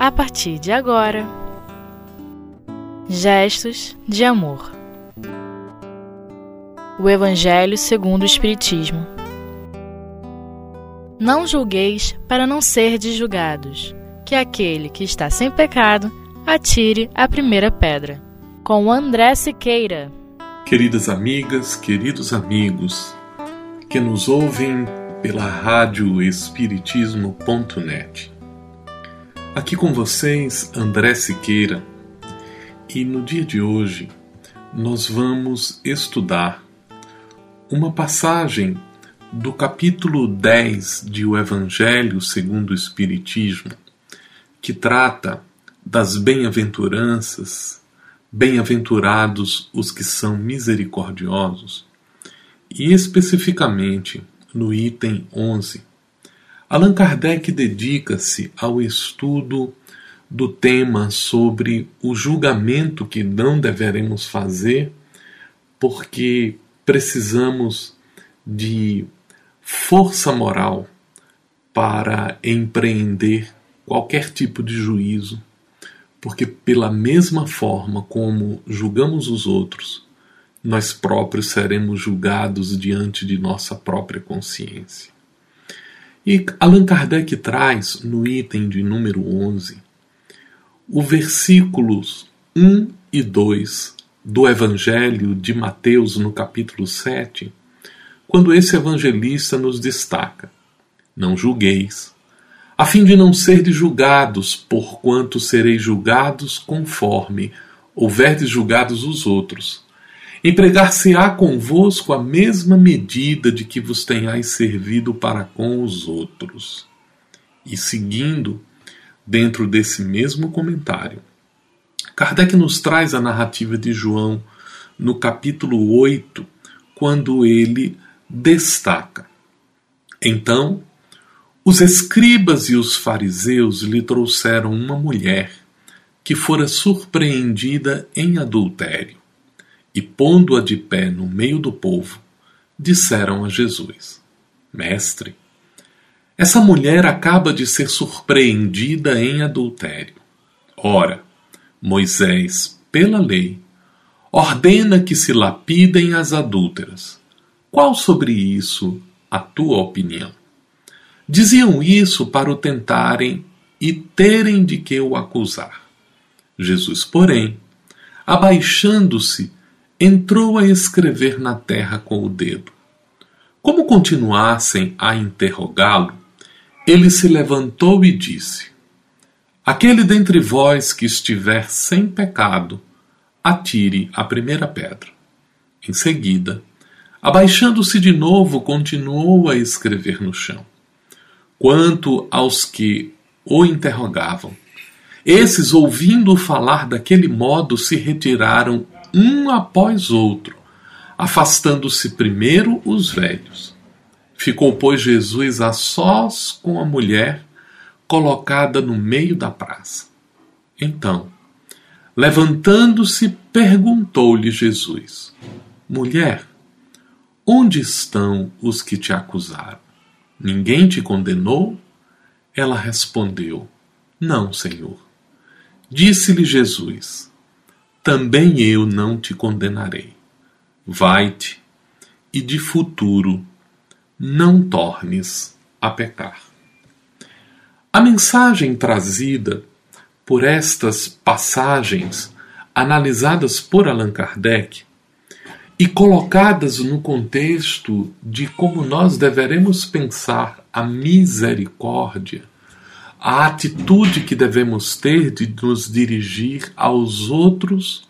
a partir de agora. Gestos de amor. O Evangelho segundo o Espiritismo. Não julgueis para não serdes julgados, que aquele que está sem pecado atire a primeira pedra. Com André Siqueira. Queridas amigas, queridos amigos, que nos ouvem pela rádio Espiritismo.net. Aqui com vocês, André Siqueira, e no dia de hoje nós vamos estudar uma passagem do capítulo 10 de O Evangelho segundo o Espiritismo, que trata das bem-aventuranças, bem-aventurados os que são misericordiosos, e especificamente no item 11 Allan Kardec dedica-se ao estudo do tema sobre o julgamento que não deveremos fazer, porque precisamos de força moral para empreender qualquer tipo de juízo, porque, pela mesma forma como julgamos os outros, nós próprios seremos julgados diante de nossa própria consciência. E Allan Kardec traz no item de número 11 o versículos 1 e 2 do Evangelho de Mateus, no capítulo 7, quando esse evangelista nos destaca: Não julgueis, a fim de não serdes julgados, porquanto sereis julgados conforme houverdes julgados os outros Empregar-se-á convosco a mesma medida de que vos tenhais servido para com os outros. E seguindo, dentro desse mesmo comentário, Kardec nos traz a narrativa de João no capítulo 8, quando ele destaca. Então, os escribas e os fariseus lhe trouxeram uma mulher que fora surpreendida em adultério e pondo-a de pé no meio do povo, disseram a Jesus: Mestre, essa mulher acaba de ser surpreendida em adultério. Ora, Moisés, pela lei, ordena que se lapidem as adúlteras. Qual sobre isso a tua opinião? Diziam isso para o tentarem e terem de que o acusar. Jesus, porém, abaixando-se, entrou a escrever na terra com o dedo. Como continuassem a interrogá-lo, ele se levantou e disse: Aquele dentre vós que estiver sem pecado, atire a primeira pedra. Em seguida, abaixando-se de novo, continuou a escrever no chão. Quanto aos que o interrogavam, esses, ouvindo falar daquele modo, se retiraram um após outro, afastando-se primeiro os velhos. Ficou, pois, Jesus a sós com a mulher colocada no meio da praça. Então, levantando-se, perguntou-lhe Jesus: Mulher, onde estão os que te acusaram? Ninguém te condenou? Ela respondeu: Não, Senhor. Disse-lhe Jesus: também eu não te condenarei. Vai-te e de futuro não tornes a pecar. A mensagem trazida por estas passagens analisadas por Allan Kardec e colocadas no contexto de como nós deveremos pensar a misericórdia a atitude que devemos ter de nos dirigir aos outros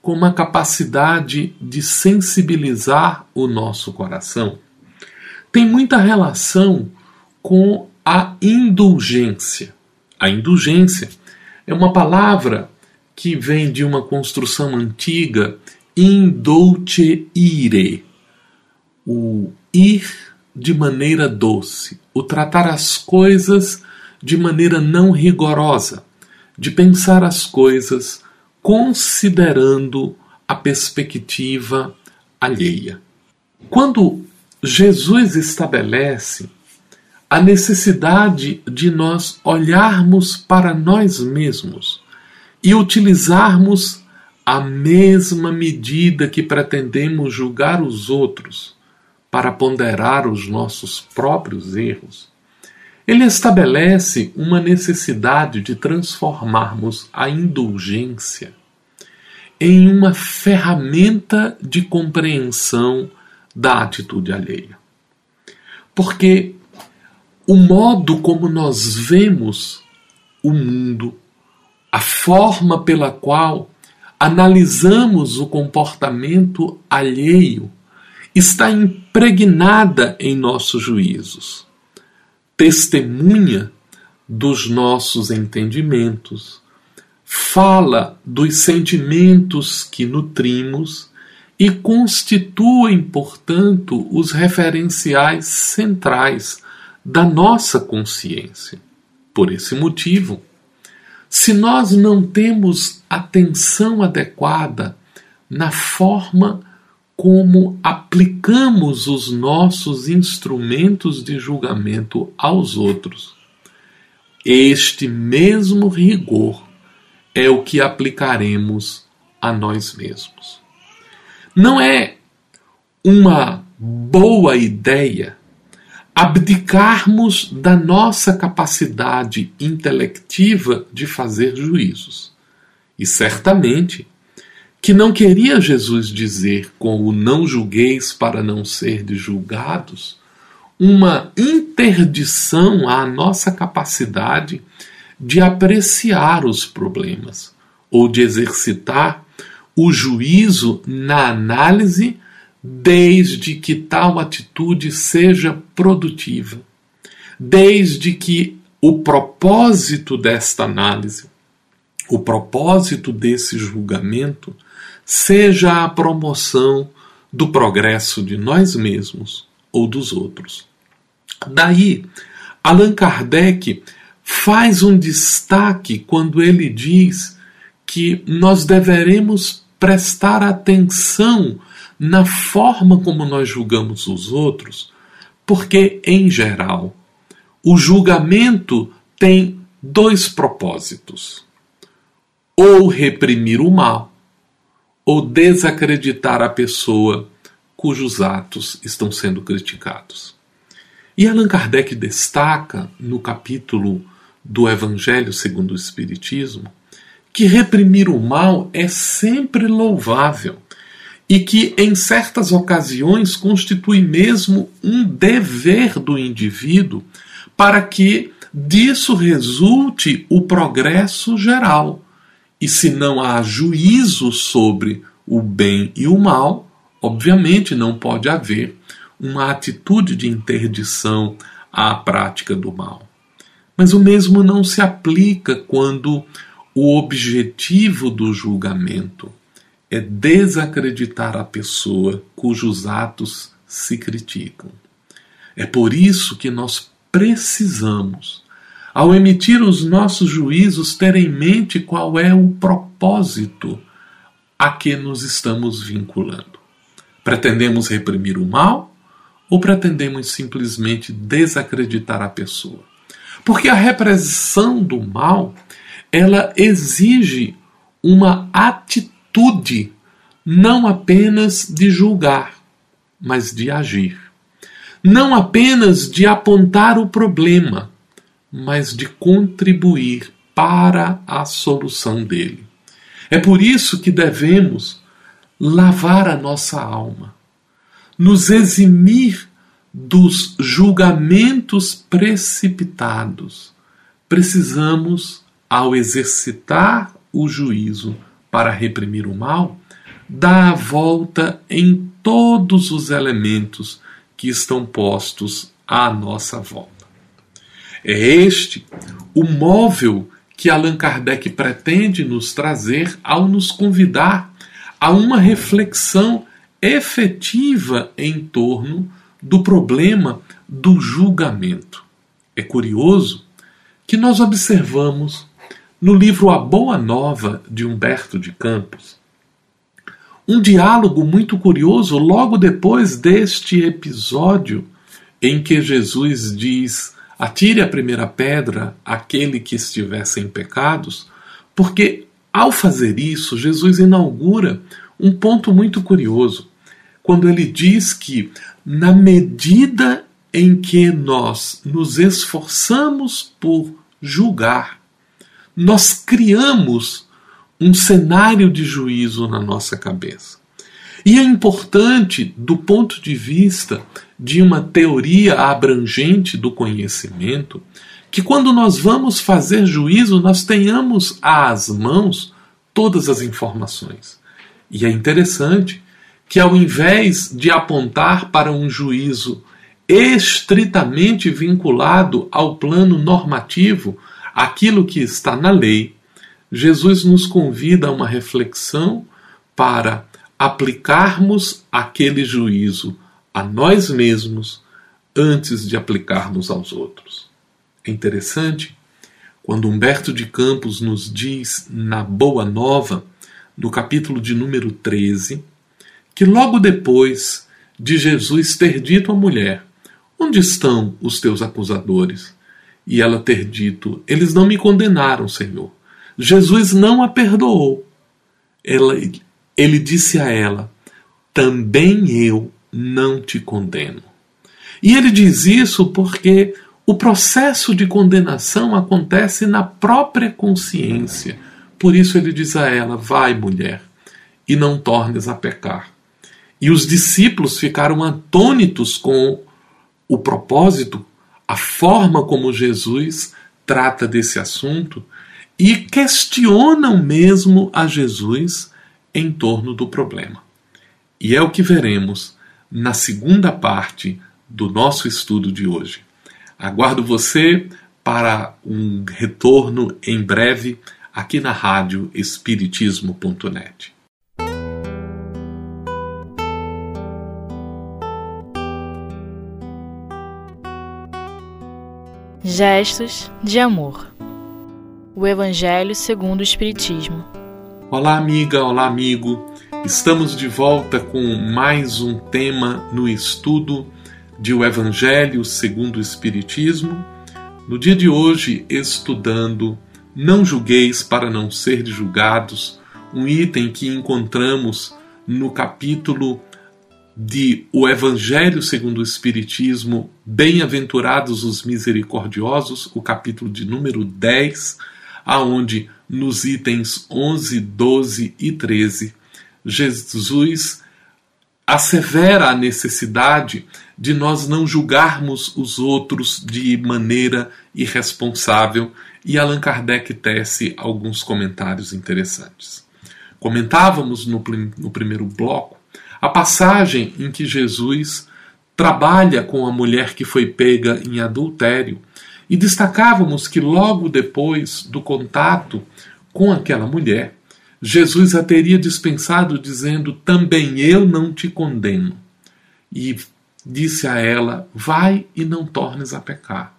com uma capacidade de sensibilizar o nosso coração, tem muita relação com a indulgência. A indulgência é uma palavra que vem de uma construção antiga, indulcere, o ir de maneira doce, o tratar as coisas de maneira não rigorosa, de pensar as coisas considerando a perspectiva alheia. Quando Jesus estabelece a necessidade de nós olharmos para nós mesmos e utilizarmos a mesma medida que pretendemos julgar os outros para ponderar os nossos próprios erros, ele estabelece uma necessidade de transformarmos a indulgência em uma ferramenta de compreensão da atitude alheia. Porque o modo como nós vemos o mundo, a forma pela qual analisamos o comportamento alheio, está impregnada em nossos juízos, testemunha dos nossos entendimentos, fala dos sentimentos que nutrimos e constituem, portanto, os referenciais centrais da nossa consciência. Por esse motivo, se nós não temos atenção adequada na forma como aplicamos os nossos instrumentos de julgamento aos outros, este mesmo rigor é o que aplicaremos a nós mesmos. Não é uma boa ideia abdicarmos da nossa capacidade intelectiva de fazer juízos. E certamente que não queria Jesus dizer com o não julgueis para não ser de julgados uma interdição à nossa capacidade de apreciar os problemas ou de exercitar o juízo na análise desde que tal atitude seja produtiva, desde que o propósito desta análise, o propósito desse julgamento, seja a promoção do progresso de nós mesmos ou dos outros. Daí, Allan Kardec faz um destaque quando ele diz que nós deveremos prestar atenção na forma como nós julgamos os outros, porque, em geral, o julgamento tem dois propósitos: ou reprimir o mal, ou desacreditar a pessoa cujos atos estão sendo criticados. E Allan Kardec destaca no capítulo do Evangelho segundo o Espiritismo que reprimir o mal é sempre louvável e que, em certas ocasiões, constitui mesmo um dever do indivíduo para que disso resulte o progresso geral. E se não há juízo sobre o bem e o mal, obviamente não pode haver uma atitude de interdição à prática do mal. Mas o mesmo não se aplica quando o objetivo do julgamento é desacreditar a pessoa cujos atos se criticam. É por isso que nós precisamos, ao emitir os nossos juízos, ter em mente qual é o propósito a que nos estamos vinculando. Pretendemos reprimir o mal ou pretendemos simplesmente desacreditar a pessoa? Porque a repressão do mal, ela exige uma atitude não apenas de julgar, mas de agir. Não apenas de apontar o problema, mas de contribuir para a solução dele. É por isso que devemos lavar a nossa alma, nos eximir dos julgamentos precipitados. Precisamos, ao exercitar o juízo, para reprimir o mal, dá a volta em todos os elementos que estão postos à nossa volta. É este o móvel que Allan Kardec pretende nos trazer ao nos convidar a uma reflexão efetiva em torno do problema do julgamento. É curioso que nós observamos no livro A Boa Nova de Humberto de Campos, um diálogo muito curioso logo depois deste episódio em que Jesus diz atire a primeira pedra aquele que estiver sem pecados, porque ao fazer isso, Jesus inaugura um ponto muito curioso, quando ele diz que, na medida em que nós nos esforçamos por julgar, nós criamos um cenário de juízo na nossa cabeça. E é importante, do ponto de vista de uma teoria abrangente do conhecimento, que quando nós vamos fazer juízo, nós tenhamos às mãos todas as informações. E é interessante que, ao invés de apontar para um juízo estritamente vinculado ao plano normativo, aquilo que está na lei, Jesus nos convida a uma reflexão para aplicarmos aquele juízo a nós mesmos antes de aplicarmos aos outros. É interessante quando Humberto de Campos nos diz na Boa Nova, no capítulo de número 13, que logo depois de Jesus ter dito à mulher: Onde estão os teus acusadores? E ela ter dito: Eles não me condenaram, Senhor. Jesus não a perdoou. Ela, ele disse a ela: Também eu não te condeno. E ele diz isso porque o processo de condenação acontece na própria consciência. Por isso ele diz a ela: Vai, mulher, e não tornes a pecar. E os discípulos ficaram atônitos com o propósito, a forma como Jesus trata desse assunto e questionam mesmo a Jesus em torno do problema. E é o que veremos na segunda parte do nosso estudo de hoje. Aguardo você para um retorno em breve aqui na rádio Espiritismo.net. Gestos de amor. O Evangelho segundo o Espiritismo. Olá, amiga, olá, amigo. Estamos de volta com mais um tema no estudo de O Evangelho segundo o Espiritismo. No dia de hoje, estudando Não julgueis para não ser julgados, um item que encontramos no capítulo de O Evangelho segundo o Espiritismo, Bem-aventurados os misericordiosos, o capítulo de número 10, aonde nos itens 11, 12 e 13, Jesus assevera a necessidade de nós não julgarmos os outros de maneira irresponsável e Allan Kardec tece alguns comentários interessantes. Comentávamos no, no primeiro bloco a passagem em que Jesus trabalha com a mulher que foi pega em adultério e destacávamos que logo depois do contato com aquela mulher, Jesus a teria dispensado, dizendo: Também eu não te condeno. E disse a ela: Vai e não tornes a pecar.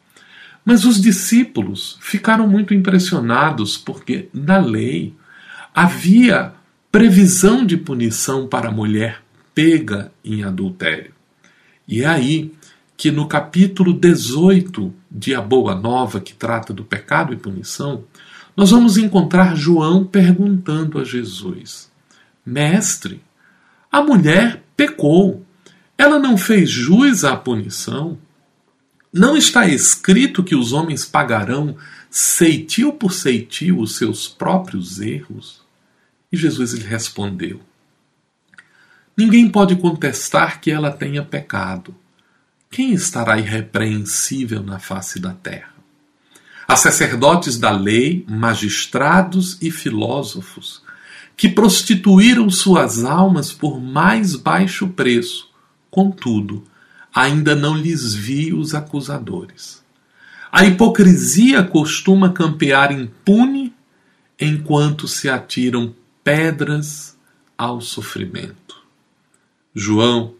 Mas os discípulos ficaram muito impressionados porque na lei havia previsão de punição para a mulher pega em adultério. E é aí que no capítulo 18 de A Boa Nova, que trata do pecado e punição, nós vamos encontrar João perguntando a Jesus: Mestre, a mulher pecou, ela não fez jus à punição? Não está escrito que os homens pagarão ceitil por ceitil os seus próprios erros? E Jesus lhe respondeu: Ninguém pode contestar que ela tenha pecado. Quem estará irrepreensível na face da terra? Há sacerdotes da lei, magistrados e filósofos que prostituíram suas almas por mais baixo preço. Contudo, ainda não lhes vi os acusadores. A hipocrisia costuma campear impune enquanto se atiram pedras ao sofrimento. João,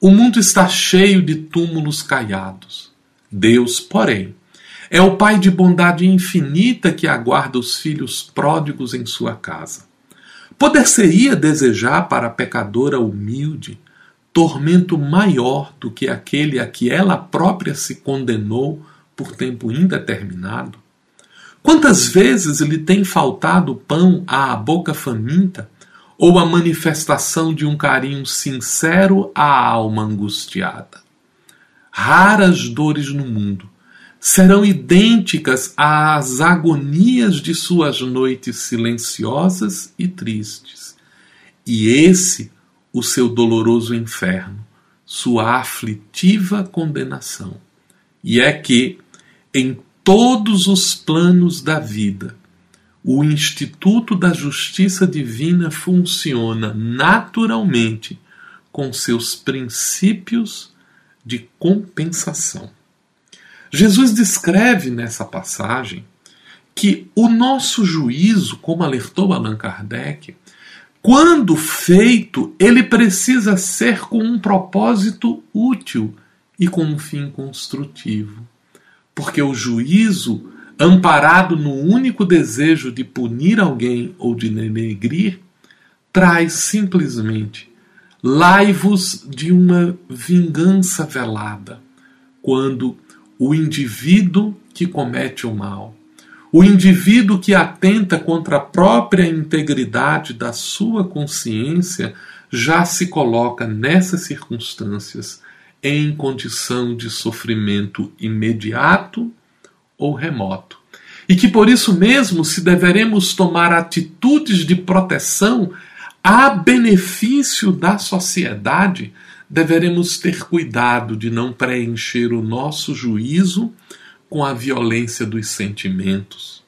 o mundo está cheio de túmulos caiados. Deus, porém, é o Pai de bondade infinita que aguarda os filhos pródigos em sua casa. Poder-se-ia desejar para a pecadora humilde tormento maior do que aquele a que ela própria se condenou por tempo indeterminado? Quantas vezes lhe tem faltado pão à boca faminta ou a manifestação de um carinho sincero à alma angustiada? Raras dores no mundo serão idênticas às agonias de suas noites silenciosas e tristes. E esse, o seu doloroso inferno, sua aflitiva condenação. E é que, em todos os planos da vida, o Instituto da Justiça Divina funciona naturalmente com seus princípios de compensação. Jesus descreve nessa passagem que o nosso juízo, como alertou Allan Kardec, quando feito, ele precisa ser com um propósito útil e com um fim construtivo. Porque o juízo, amparado no único desejo de punir alguém ou de denegrir, traz simplesmente laivos de uma vingança velada, quando o indivíduo que comete o mal, o indivíduo que atenta contra a própria integridade da sua consciência já se coloca nessas circunstâncias em condição de sofrimento imediato ou remoto. E que por isso mesmo, se deveremos tomar atitudes de proteção a benefício da sociedade, deveremos ter cuidado de não preencher o nosso juízo com a violência dos sentimentos,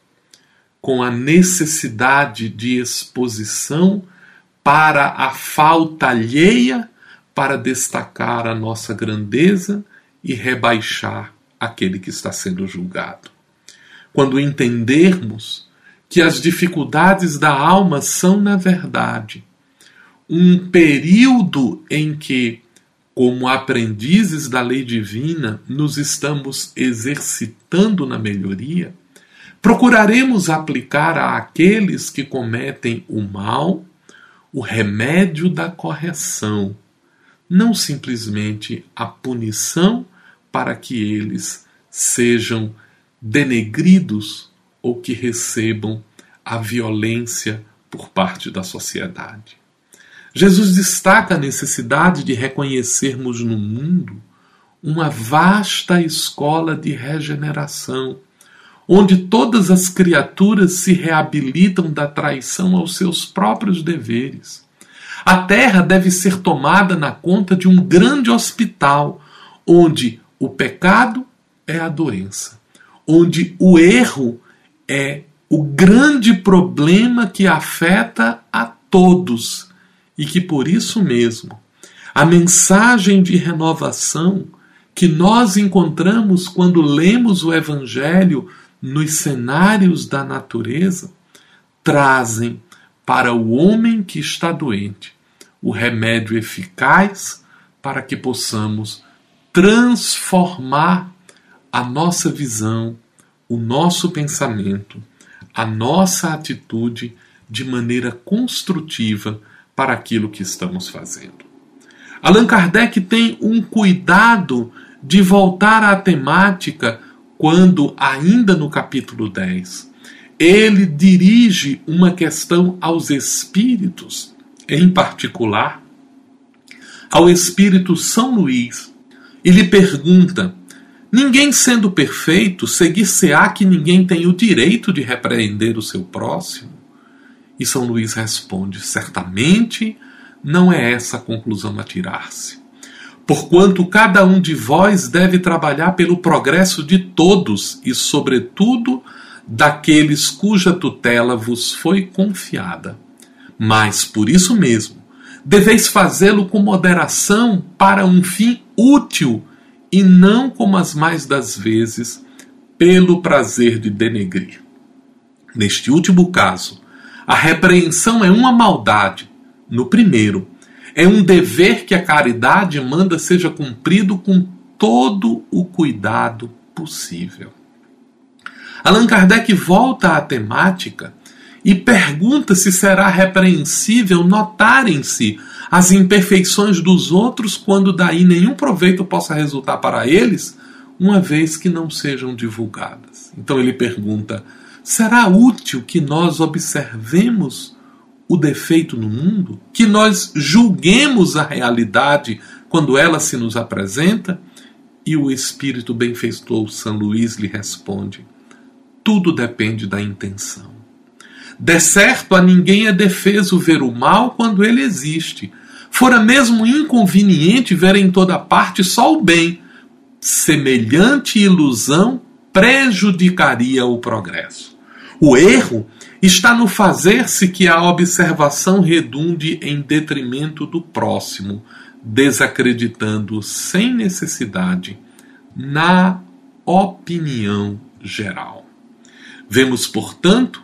com a necessidade de exposição para a falta alheia para destacar a nossa grandeza e rebaixar aquele que está sendo julgado. Quando entendermos que as dificuldades da alma são, na verdade, um período em que como aprendizes da lei divina, nos estamos exercitando na melhoria, procuraremos aplicar àqueles que cometem o mal o remédio da correção, não simplesmente a punição para que eles sejam denegridos ou que recebam a violência por parte da sociedade. Jesus destaca a necessidade de reconhecermos no mundo uma vasta escola de regeneração, onde todas as criaturas se reabilitam da traição aos seus próprios deveres. A terra deve ser tomada na conta de um grande hospital, onde o pecado é a doença, onde o erro é o grande problema que afeta a todos e que por isso mesmo a mensagem de renovação que nós encontramos quando lemos o Evangelho nos cenários da natureza trazem para o homem que está doente o remédio eficaz para que possamos transformar a nossa visão, o nosso pensamento, a nossa atitude de maneira construtiva para aquilo que estamos fazendo. Allan Kardec tem um cuidado de voltar à temática quando, ainda no capítulo 10, ele dirige uma questão aos espíritos, em particular ao espírito São Luís, e lhe pergunta: Ninguém sendo perfeito, seguir-se-á que ninguém tem o direito de repreender o seu próximo? E São Luís responde: certamente não é essa a conclusão a tirar-se. Porquanto cada um de vós deve trabalhar pelo progresso de todos e, sobretudo, daqueles cuja tutela vos foi confiada. Mas, por isso mesmo, deveis fazê-lo com moderação para um fim útil e não como as mais das vezes pelo prazer de denegrir. Neste último caso, a repreensão é uma maldade. No primeiro, é um dever que a caridade manda seja cumprido com todo o cuidado possível. Allan Kardec volta à temática e pergunta se será repreensível notarem-se as imperfeições dos outros quando daí nenhum proveito possa resultar para eles, uma vez que não sejam divulgadas. Então ele pergunta: será útil que nós observemos o defeito no mundo? Que nós julguemos a realidade quando ela se nos apresenta? E o espírito benfeitor São Luís lhe responde: tudo depende da intenção. De certo, a ninguém é defeso ver o mal quando ele existe. Fora mesmo inconveniente ver em toda parte só o bem. Semelhante ilusão prejudicaria o progresso. O erro está no fazer-se que a observação redunde em detrimento do próximo, desacreditando sem necessidade na opinião geral. Vemos, portanto,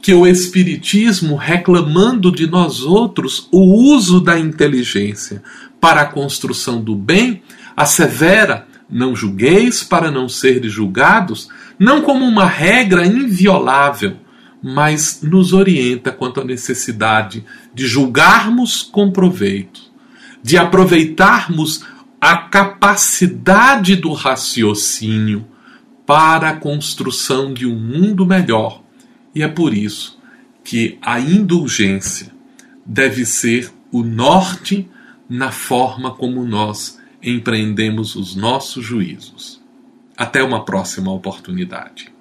que o Espiritismo, reclamando de nós outros o uso da inteligência para a construção do bem, assevera: não julgueis para não seres julgados, não como uma regra inviolável, mas nos orienta quanto à necessidade de julgarmos com proveito, de aproveitarmos a capacidade do raciocínio para a construção de um mundo melhor. E é por isso que a indulgência deve ser o norte na forma como nós empreendemos os nossos juízos. Até uma próxima oportunidade.